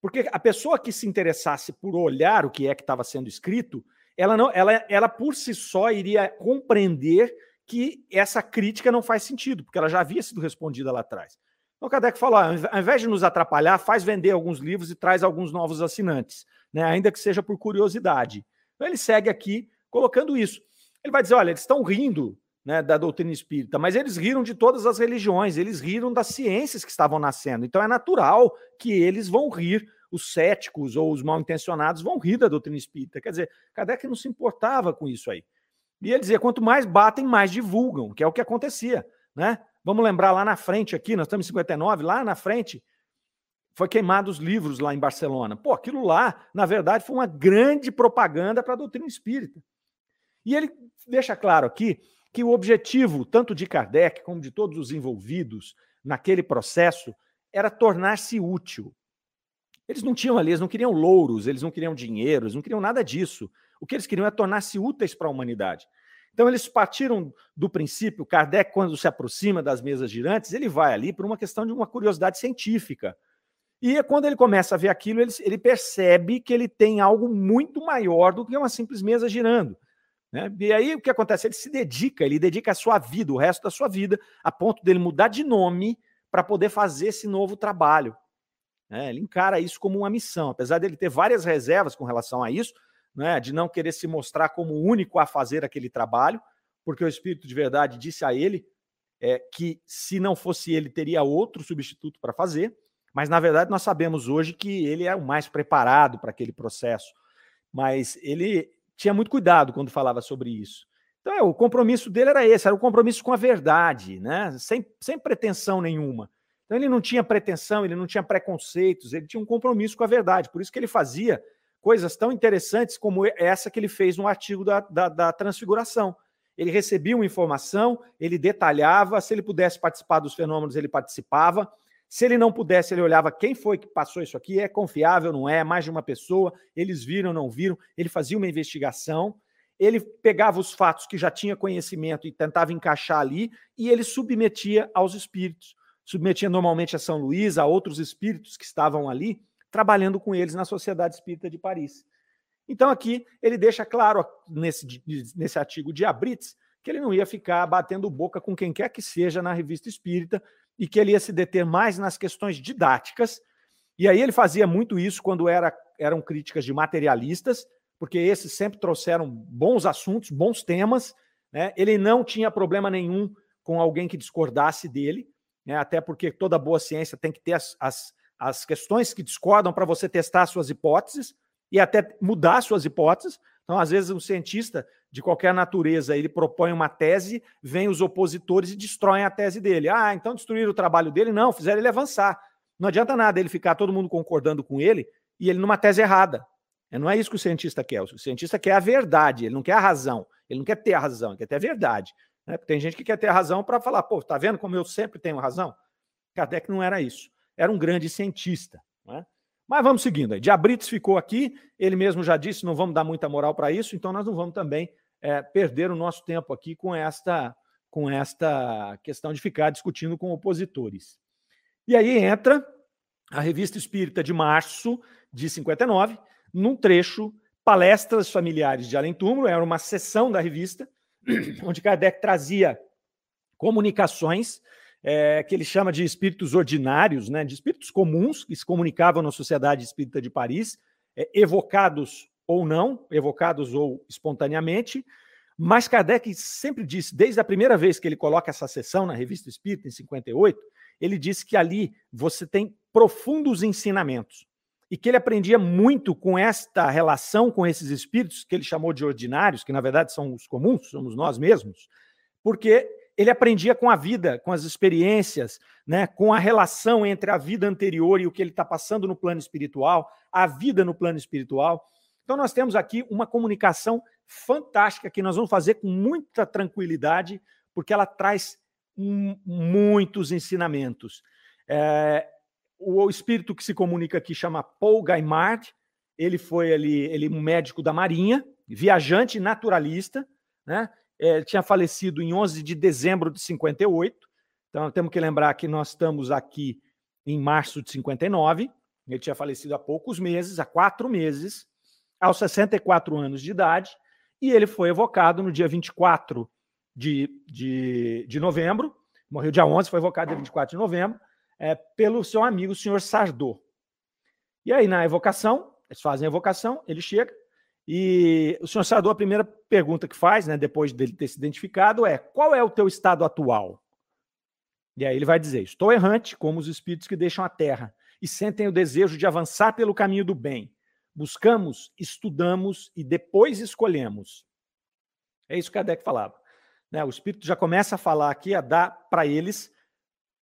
Porque a pessoa que se interessasse por olhar o que é que estava sendo escrito, ela, não, ela, ela por si só iria compreender que essa crítica não faz sentido, porque ela já havia sido respondida lá atrás. Então, Kardec falou: ao invés de nos atrapalhar, faz vender alguns livros e traz alguns novos assinantes, né? ainda que seja por curiosidade. Então, ele segue aqui colocando isso. Ele vai dizer: olha, eles estão rindo né, da doutrina espírita, mas eles riram de todas as religiões, eles riram das ciências que estavam nascendo. Então, é natural que eles vão rir os céticos ou os mal intencionados vão rir da doutrina espírita. Quer dizer, Kardec não se importava com isso aí. E ele dizia: quanto mais batem, mais divulgam, que é o que acontecia. Né? Vamos lembrar lá na frente aqui, nós estamos em 59, lá na frente, foi queimado os livros lá em Barcelona. Pô, aquilo lá, na verdade, foi uma grande propaganda para a doutrina espírita. E ele deixa claro aqui que o objetivo, tanto de Kardec como de todos os envolvidos naquele processo, era tornar-se útil. Eles não tinham ali, eles não queriam louros, eles não queriam dinheiro, eles não queriam nada disso. O que eles queriam é tornar-se úteis para a humanidade. Então, eles partiram do princípio, Kardec, quando se aproxima das mesas girantes, ele vai ali por uma questão de uma curiosidade científica. E quando ele começa a ver aquilo, ele, ele percebe que ele tem algo muito maior do que uma simples mesa girando. Né? E aí o que acontece? Ele se dedica, ele dedica a sua vida, o resto da sua vida, a ponto dele mudar de nome para poder fazer esse novo trabalho. Né? Ele encara isso como uma missão, apesar dele ter várias reservas com relação a isso, né? de não querer se mostrar como o único a fazer aquele trabalho, porque o Espírito de Verdade disse a ele é, que se não fosse ele, teria outro substituto para fazer, mas na verdade nós sabemos hoje que ele é o mais preparado para aquele processo. Mas ele tinha muito cuidado quando falava sobre isso. Então, é, o compromisso dele era esse, era o compromisso com a verdade, né? sem, sem pretensão nenhuma. Então ele não tinha pretensão, ele não tinha preconceitos, ele tinha um compromisso com a verdade. Por isso que ele fazia coisas tão interessantes como essa que ele fez no artigo da, da, da transfiguração. Ele recebia uma informação, ele detalhava, se ele pudesse participar dos fenômenos, ele participava. Se ele não pudesse, ele olhava quem foi que passou isso aqui, é confiável, não é, mais de uma pessoa, eles viram, não viram. Ele fazia uma investigação, ele pegava os fatos que já tinha conhecimento e tentava encaixar ali, e ele submetia aos espíritos submetia normalmente a São Luís, a outros espíritos que estavam ali, trabalhando com eles na Sociedade Espírita de Paris. Então, aqui ele deixa claro nesse, nesse artigo de Abrits que ele não ia ficar batendo boca com quem quer que seja na revista espírita e que ele ia se deter mais nas questões didáticas. E aí ele fazia muito isso quando era, eram críticas de materialistas, porque esses sempre trouxeram bons assuntos, bons temas. Né? Ele não tinha problema nenhum com alguém que discordasse dele né? até porque toda boa ciência tem que ter as, as, as questões que discordam para você testar suas hipóteses e até mudar suas hipóteses. Então, às vezes, um cientista de qualquer natureza ele propõe uma tese, vem os opositores e destroem a tese dele. Ah, então destruíram o trabalho dele? Não, fizeram ele avançar. Não adianta nada ele ficar todo mundo concordando com ele e ele numa tese errada. É, não é isso que o cientista quer. O cientista quer a verdade, ele não quer a razão. Ele não quer ter a razão, ele quer ter a verdade. Né? Tem gente que quer ter razão para falar, pô, tá vendo como eu sempre tenho razão? Kardec não era isso. Era um grande cientista. Mas vamos seguindo. Aí. Diabrites ficou aqui, ele mesmo já disse, não vamos dar muita moral para isso, então nós não vamos também é, perder o nosso tempo aqui com esta, com esta questão de ficar discutindo com opositores. E aí entra a Revista Espírita de março de 59, num trecho Palestras Familiares de Além Túmulo, era uma sessão da revista, onde Kardec trazia comunicações é, que ele chama de espíritos ordinários, né, de espíritos comuns que se comunicavam na Sociedade Espírita de Paris, é, evocados ou não, evocados ou espontaneamente, mas Kardec sempre disse, desde a primeira vez que ele coloca essa sessão na Revista Espírita, em 58, ele disse que ali você tem profundos ensinamentos e que ele aprendia muito com esta relação com esses espíritos que ele chamou de ordinários, que na verdade são os comuns, somos nós mesmos, porque ele aprendia com a vida, com as experiências, né, com a relação entre a vida anterior e o que ele está passando no plano espiritual, a vida no plano espiritual. Então, nós temos aqui uma comunicação fantástica que nós vamos fazer com muita tranquilidade, porque ela traz muitos ensinamentos. É, o espírito que se comunica aqui chama Paul Gaimard. Ele foi ali, ele um médico da Marinha, viajante naturalista, né? É, tinha falecido em 11 de dezembro de 58. Então temos que lembrar que nós estamos aqui em março de 59. Ele tinha falecido há poucos meses, há quatro meses, aos 64 anos de idade, e ele foi evocado no dia 24 de, de, de novembro, morreu dia 11, foi evocado dia 24 de novembro, é, pelo seu amigo, o senhor Sardô. E aí, na evocação, eles fazem a evocação, ele chega, e o senhor Sardô, a primeira pergunta que faz, né, depois dele ter se identificado, é: qual é o teu estado atual? E aí ele vai dizer: Estou errante, como os espíritos que deixam a terra e sentem o desejo de avançar pelo caminho do bem. Buscamos, estudamos e depois escolhemos. É isso que Kardec falava. Né? O espírito já começa a falar aqui, a dar para eles,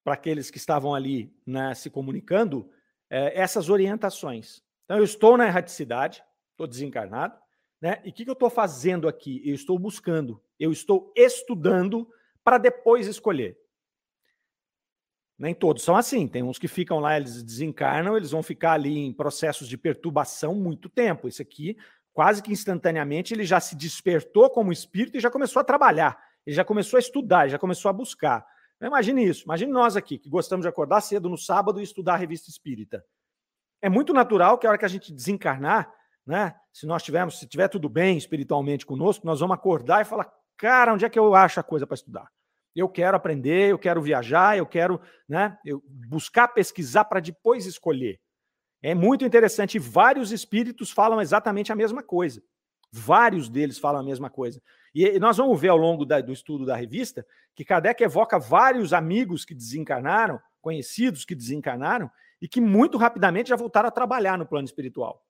para aqueles que estavam ali né, se comunicando, é, essas orientações. Então, eu estou na erraticidade, estou desencarnado, né? E o que, que eu estou fazendo aqui? Eu estou buscando, eu estou estudando para depois escolher. Nem todos são assim. Tem uns que ficam lá, eles desencarnam, eles vão ficar ali em processos de perturbação muito tempo. Esse aqui, quase que instantaneamente, ele já se despertou como espírito e já começou a trabalhar. Ele já começou a estudar, já começou a buscar. Imagine isso. Imagine nós aqui, que gostamos de acordar cedo no sábado e estudar a revista espírita. É muito natural que a hora que a gente desencarnar, né? Se nós tivermos, se tiver tudo bem espiritualmente conosco, nós vamos acordar e falar: cara, onde é que eu acho a coisa para estudar? Eu quero aprender, eu quero viajar, eu quero né, eu buscar pesquisar para depois escolher. É muito interessante. Vários espíritos falam exatamente a mesma coisa. Vários deles falam a mesma coisa. E nós vamos ver ao longo da, do estudo da revista que Kardec evoca vários amigos que desencarnaram, conhecidos que desencarnaram, e que muito rapidamente já voltaram a trabalhar no plano espiritual.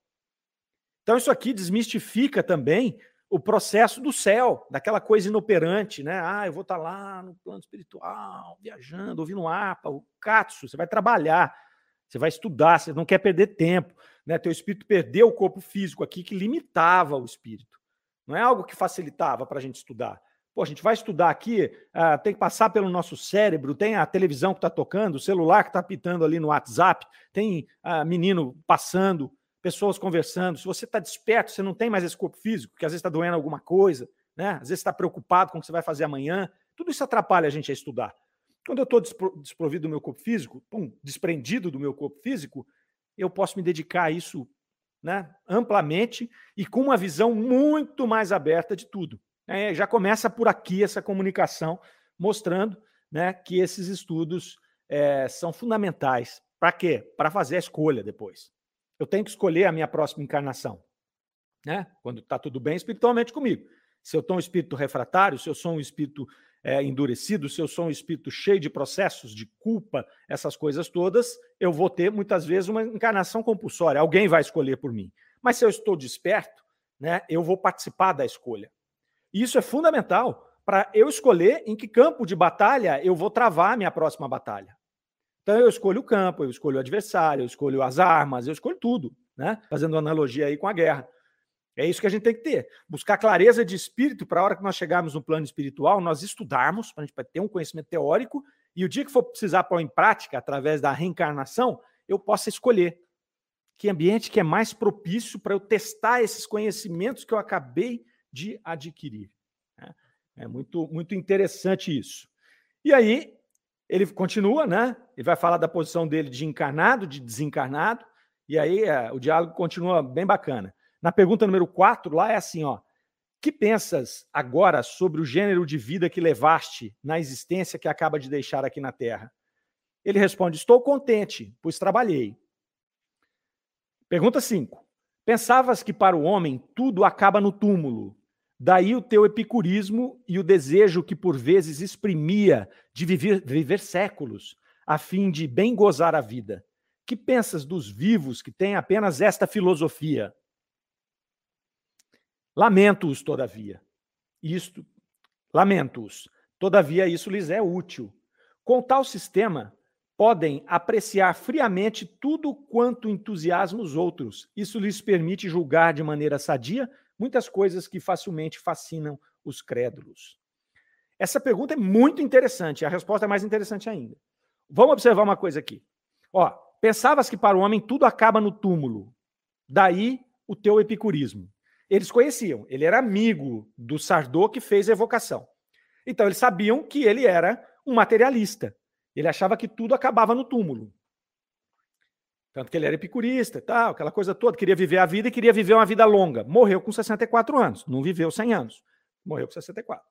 Então, isso aqui desmistifica também o processo do céu, daquela coisa inoperante, né? Ah, eu vou estar tá lá no plano espiritual, viajando, ouvindo APA, o Katsu, você vai trabalhar, você vai estudar, você não quer perder tempo, né? Teu espírito perdeu o corpo físico aqui que limitava o espírito. Não é algo que facilitava para a gente estudar. Pô, a gente vai estudar aqui, ah, tem que passar pelo nosso cérebro, tem a televisão que está tocando, o celular que está pitando ali no WhatsApp, tem ah, menino passando, pessoas conversando. Se você está desperto, você não tem mais esse corpo físico, que às vezes está doendo alguma coisa, né? Às vezes está preocupado com o que você vai fazer amanhã. Tudo isso atrapalha a gente a estudar. Quando eu estou desprovido do meu corpo físico, pum, desprendido do meu corpo físico, eu posso me dedicar a isso né, amplamente e com uma visão muito mais aberta de tudo. É, já começa por aqui essa comunicação, mostrando né, que esses estudos é, são fundamentais. Para quê? Para fazer a escolha depois eu tenho que escolher a minha próxima encarnação. Né? Quando está tudo bem espiritualmente comigo. Se eu estou um espírito refratário, se eu sou um espírito é, endurecido, se eu sou um espírito cheio de processos, de culpa, essas coisas todas, eu vou ter muitas vezes uma encarnação compulsória. Alguém vai escolher por mim. Mas se eu estou desperto, né, eu vou participar da escolha. E isso é fundamental para eu escolher em que campo de batalha eu vou travar a minha próxima batalha. Então eu escolho o campo, eu escolho o adversário, eu escolho as armas, eu escolho tudo, né? Fazendo analogia aí com a guerra. É isso que a gente tem que ter. Buscar clareza de espírito para a hora que nós chegarmos no plano espiritual, nós estudarmos, para a gente ter um conhecimento teórico, e o dia que for precisar pôr em prática, através da reencarnação, eu possa escolher que ambiente que é mais propício para eu testar esses conhecimentos que eu acabei de adquirir. Né? É muito, muito interessante isso. E aí, ele continua, né? Ele vai falar da posição dele de encarnado, de desencarnado, e aí é, o diálogo continua bem bacana. Na pergunta número 4, lá é assim, ó. Que pensas agora sobre o gênero de vida que levaste na existência que acaba de deixar aqui na Terra? Ele responde: Estou contente, pois trabalhei. Pergunta 5. Pensavas que para o homem tudo acaba no túmulo, Daí o teu epicurismo e o desejo que por vezes exprimia de viver, viver séculos, a fim de bem gozar a vida. Que pensas dos vivos que têm apenas esta filosofia? Lamento-os, todavia. Isto, lamento-os. Todavia, isso lhes é útil. Com tal sistema, podem apreciar friamente tudo quanto entusiasma os outros. Isso lhes permite julgar de maneira sadia muitas coisas que facilmente fascinam os crédulos. Essa pergunta é muito interessante, a resposta é mais interessante ainda. Vamos observar uma coisa aqui. Ó, pensavas que para o homem tudo acaba no túmulo. Daí o teu epicurismo. Eles conheciam, ele era amigo do Sardô que fez a evocação. Então eles sabiam que ele era um materialista. Ele achava que tudo acabava no túmulo. Tanto que ele era epicurista, tal, aquela coisa toda, queria viver a vida e queria viver uma vida longa. Morreu com 64 anos, não viveu 100 anos. Morreu com 64.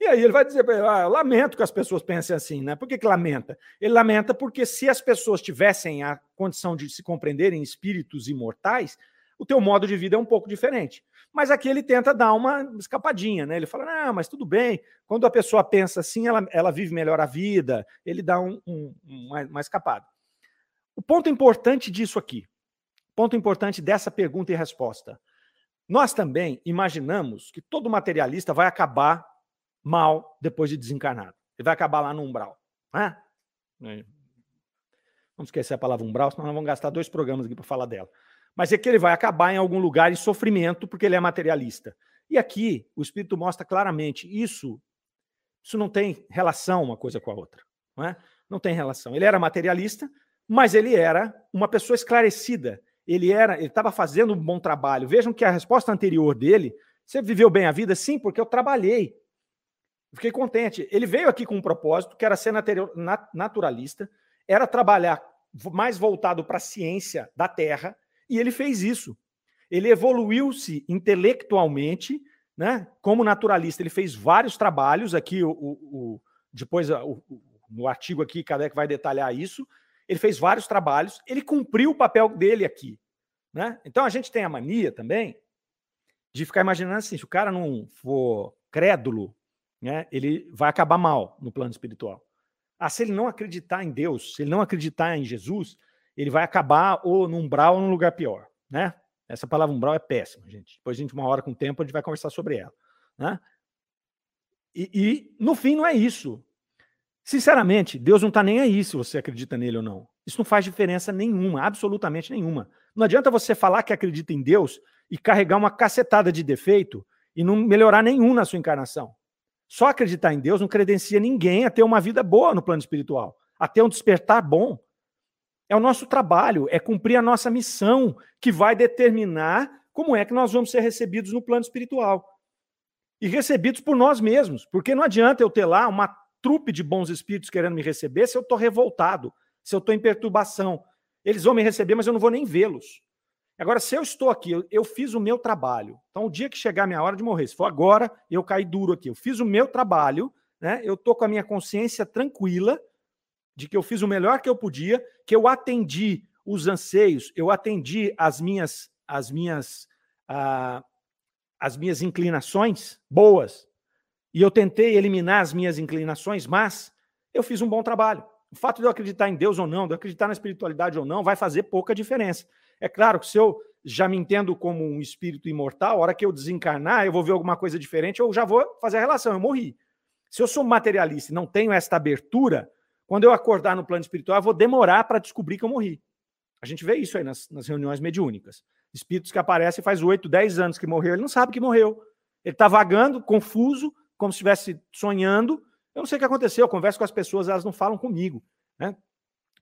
E aí ele vai dizer para ele, ah, lamento que as pessoas pensem assim, né? Por que, que lamenta? Ele lamenta porque se as pessoas tivessem a condição de se compreenderem espíritos imortais, o teu modo de vida é um pouco diferente. Mas aqui ele tenta dar uma escapadinha, né? Ele fala, não, mas tudo bem. Quando a pessoa pensa assim, ela, ela vive melhor a vida, ele dá um, um, uma, uma escapada. O ponto importante disso aqui, ponto importante dessa pergunta e resposta. Nós também imaginamos que todo materialista vai acabar mal depois de desencarnado. Ele vai acabar lá no umbral. Né? Vamos esquecer a palavra umbral, senão nós vamos gastar dois programas aqui para falar dela. Mas é que ele vai acabar em algum lugar em sofrimento porque ele é materialista. E aqui o Espírito mostra claramente isso. Isso não tem relação uma coisa com a outra. Não, é? não tem relação. Ele era materialista, mas ele era uma pessoa esclarecida. Ele era, ele estava fazendo um bom trabalho. Vejam que a resposta anterior dele, você viveu bem a vida? Sim, porque eu trabalhei. Fiquei contente. Ele veio aqui com um propósito, que era ser naturalista, era trabalhar mais voltado para a ciência da Terra, e ele fez isso. Ele evoluiu-se intelectualmente, né? Como naturalista, ele fez vários trabalhos aqui. O, o, o depois, o, no artigo aqui, Kardec vai detalhar isso. Ele fez vários trabalhos. Ele cumpriu o papel dele aqui, né? Então a gente tem a mania também de ficar imaginando assim: se o cara não for crédulo né, ele vai acabar mal no plano espiritual. Ah, se ele não acreditar em Deus, se ele não acreditar em Jesus, ele vai acabar ou num umbral ou num lugar pior, né? Essa palavra umbral é péssima, gente. Depois a gente, uma hora com o tempo, a gente vai conversar sobre ela, né? E, e no fim não é isso. Sinceramente, Deus não está nem aí se você acredita nele ou não. Isso não faz diferença nenhuma, absolutamente nenhuma. Não adianta você falar que acredita em Deus e carregar uma cacetada de defeito e não melhorar nenhum na sua encarnação. Só acreditar em Deus não credencia ninguém a ter uma vida boa no plano espiritual, a ter um despertar bom. É o nosso trabalho, é cumprir a nossa missão que vai determinar como é que nós vamos ser recebidos no plano espiritual. E recebidos por nós mesmos, porque não adianta eu ter lá uma trupe de bons espíritos querendo me receber se eu estou revoltado, se eu estou em perturbação. Eles vão me receber, mas eu não vou nem vê-los. Agora, se eu estou aqui, eu, fiz o meu trabalho. Então, o dia que chegar a minha hora de morrer, se for agora, eu caí duro aqui. Eu fiz o meu trabalho, né? Eu estou com a minha consciência tranquila de que eu fiz o melhor que eu podia, que eu atendi os anseios, eu atendi as minhas, as minhas, ah, as minhas inclinações boas, e eu tentei eliminar as minhas inclinações, mas eu fiz um bom trabalho. O fato de eu acreditar em Deus ou não, de eu acreditar na espiritualidade ou não, vai fazer pouca diferença. É claro que se eu já me entendo como um espírito imortal, a hora que eu desencarnar, eu vou ver alguma coisa diferente, eu já vou fazer a relação, eu morri. Se eu sou materialista e não tenho esta abertura, quando eu acordar no plano espiritual, eu vou demorar para descobrir que eu morri. A gente vê isso aí nas, nas reuniões mediúnicas. Espíritos que aparecem faz 8, 10 anos que morreu, ele não sabe que morreu. Ele está vagando, confuso, como se estivesse sonhando. Eu não sei o que aconteceu, eu converso com as pessoas, elas não falam comigo. Né?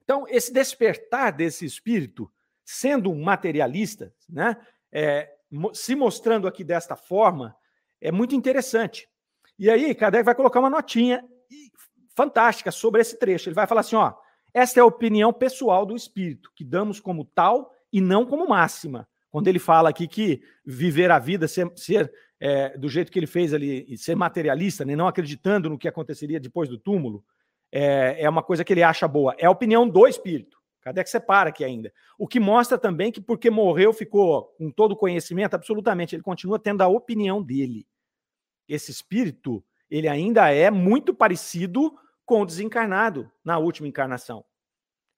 Então, esse despertar desse espírito sendo um materialista, né, é, se mostrando aqui desta forma, é muito interessante. E aí, Kardec vai colocar uma notinha fantástica sobre esse trecho. Ele vai falar assim: ó, esta é a opinião pessoal do espírito, que damos como tal e não como máxima. Quando ele fala aqui que viver a vida, ser, ser é, do jeito que ele fez ali, ser materialista, né, não acreditando no que aconteceria depois do túmulo, é, é uma coisa que ele acha boa. É a opinião do espírito. Cadê que separa aqui ainda? O que mostra também que porque morreu ficou com todo o conhecimento, absolutamente, ele continua tendo a opinião dele. Esse espírito, ele ainda é muito parecido com o desencarnado na última encarnação.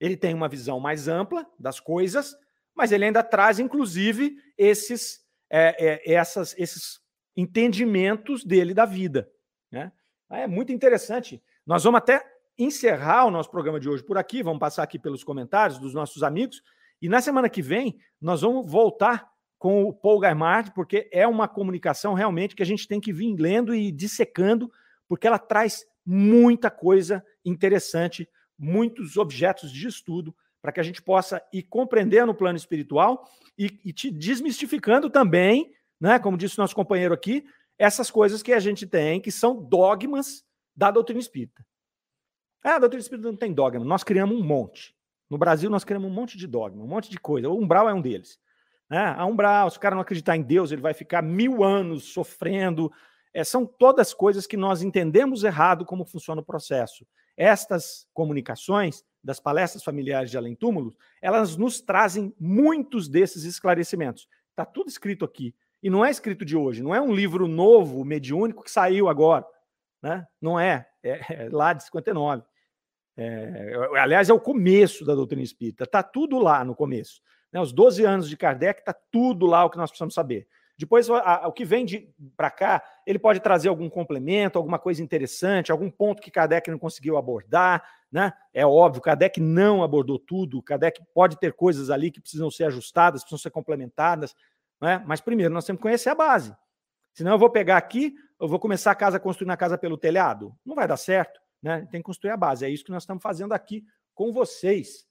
Ele tem uma visão mais ampla das coisas, mas ele ainda traz, inclusive, esses, é, é, essas, esses entendimentos dele da vida. Né? É muito interessante. Nós vamos até encerrar o nosso programa de hoje por aqui. Vamos passar aqui pelos comentários dos nossos amigos. E na semana que vem, nós vamos voltar com o Paul Gaimard, porque é uma comunicação realmente que a gente tem que vir lendo e dissecando, porque ela traz muita coisa interessante, muitos objetos de estudo para que a gente possa ir compreendendo o plano espiritual e, e te desmistificando também, né, como disse o nosso companheiro aqui, essas coisas que a gente tem, que são dogmas da doutrina espírita. Ah, a doutrina espírita não tem dogma, nós criamos um monte. No Brasil, nós criamos um monte de dogma, um monte de coisa. O umbral é um deles. Né? A umbral, se o cara não acreditar em Deus, ele vai ficar mil anos sofrendo. É, são todas coisas que nós entendemos errado como funciona o processo. Estas comunicações das palestras familiares de Além Túmulos, elas nos trazem muitos desses esclarecimentos. Está tudo escrito aqui. E não é escrito de hoje, não é um livro novo, mediúnico, que saiu agora. Né? Não é, é, é lá de 59. É, aliás, é o começo da doutrina espírita, está tudo lá no começo. Né? Os 12 anos de Kardec, está tudo lá o que nós precisamos saber. Depois, a, a, o que vem para cá, ele pode trazer algum complemento, alguma coisa interessante, algum ponto que Kardec não conseguiu abordar. Né? É óbvio, Kardec não abordou tudo, Kardec pode ter coisas ali que precisam ser ajustadas, precisam ser complementadas. Né? Mas primeiro, nós temos que conhecer a base. Senão eu vou pegar aqui, eu vou começar a casa construindo a casa pelo telhado. Não vai dar certo. Né? Tem que construir a base. É isso que nós estamos fazendo aqui com vocês.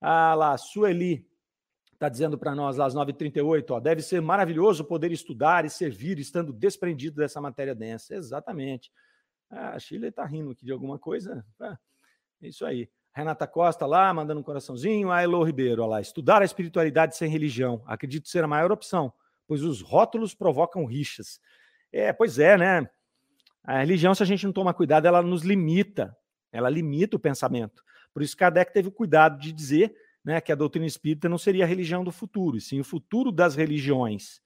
Ah lá, Sueli está dizendo para nós lá às 9h38, ó, deve ser maravilhoso poder estudar e servir estando desprendido dessa matéria densa. Exatamente. Ah, a Chile está rindo aqui de alguma coisa. Ah, é isso aí. Renata Costa lá, mandando um coraçãozinho. A Elo Ribeiro, lá. Estudar a espiritualidade sem religião. Acredito ser a maior opção, pois os rótulos provocam rixas. É, pois é, né? A religião, se a gente não toma cuidado, ela nos limita. Ela limita o pensamento. Por isso, Kardec teve o cuidado de dizer né, que a doutrina espírita não seria a religião do futuro, e sim o futuro das religiões.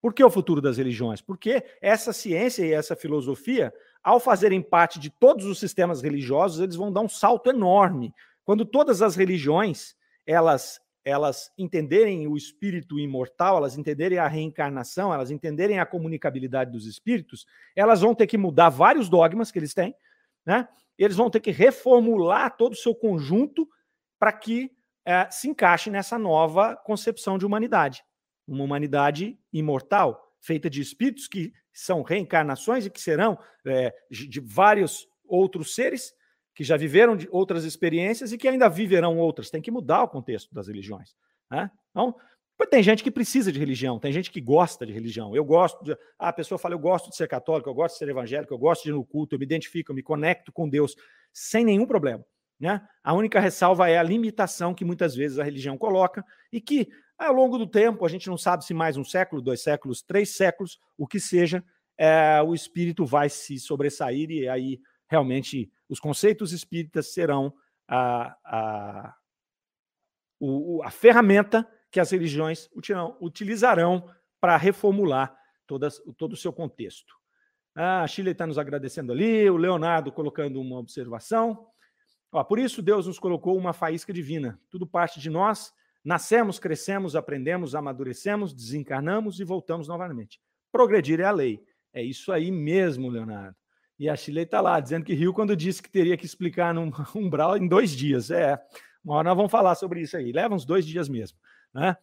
Por que o futuro das religiões? Porque essa ciência e essa filosofia, ao fazerem parte de todos os sistemas religiosos, eles vão dar um salto enorme. Quando todas as religiões elas elas entenderem o espírito imortal, elas entenderem a reencarnação, elas entenderem a comunicabilidade dos espíritos, elas vão ter que mudar vários dogmas que eles têm, né? Eles vão ter que reformular todo o seu conjunto para que é, se encaixe nessa nova concepção de humanidade, uma humanidade imortal, feita de espíritos que são reencarnações e que serão é, de vários outros seres que já viveram de outras experiências e que ainda viverão outras. Tem que mudar o contexto das religiões. Né? Então, tem gente que precisa de religião, tem gente que gosta de religião. Eu gosto de. Ah, a pessoa fala, eu gosto de ser católico, eu gosto de ser evangélico, eu gosto de ir no culto, eu me identifico, eu me conecto com Deus, sem nenhum problema. Né? A única ressalva é a limitação que muitas vezes a religião coloca e que, ao longo do tempo, a gente não sabe se mais um século, dois séculos, três séculos, o que seja, é, o espírito vai se sobressair e aí realmente os conceitos espíritas serão a, a, o, a ferramenta que as religiões utilizarão para reformular todas, todo o seu contexto. Ah, a Chile está nos agradecendo ali, o Leonardo colocando uma observação. Ó, por isso Deus nos colocou uma faísca divina. Tudo parte de nós. Nascemos, crescemos, aprendemos, amadurecemos, desencarnamos e voltamos novamente. Progredir é a lei. É isso aí mesmo, Leonardo. E a Chile está lá, dizendo que riu quando disse que teria que explicar num umbral em dois dias. É, uma hora nós vamos falar sobre isso aí. Leva uns dois dias mesmo. Né?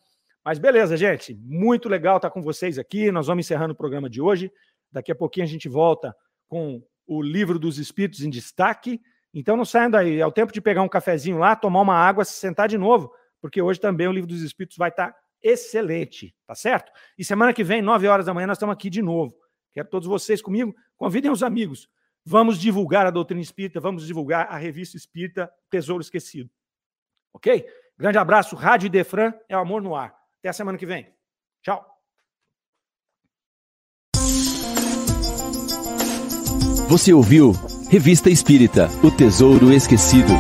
Mas beleza, gente. Muito legal estar com vocês aqui. Nós vamos encerrando o programa de hoje. Daqui a pouquinho a gente volta com o livro dos Espíritos em destaque. Então não saiam daí. É o tempo de pegar um cafezinho lá, tomar uma água, se sentar de novo, porque hoje também o livro dos Espíritos vai estar excelente, tá certo? E semana que vem, nove horas da manhã, nós estamos aqui de novo. Quero todos vocês comigo. Convidem os amigos. Vamos divulgar a doutrina espírita, vamos divulgar a revista espírita Tesouro Esquecido. Ok? Grande abraço. Rádio Defran é o amor no ar. Até a semana que vem. Tchau. Você ouviu Revista Espírita O Tesouro Esquecido.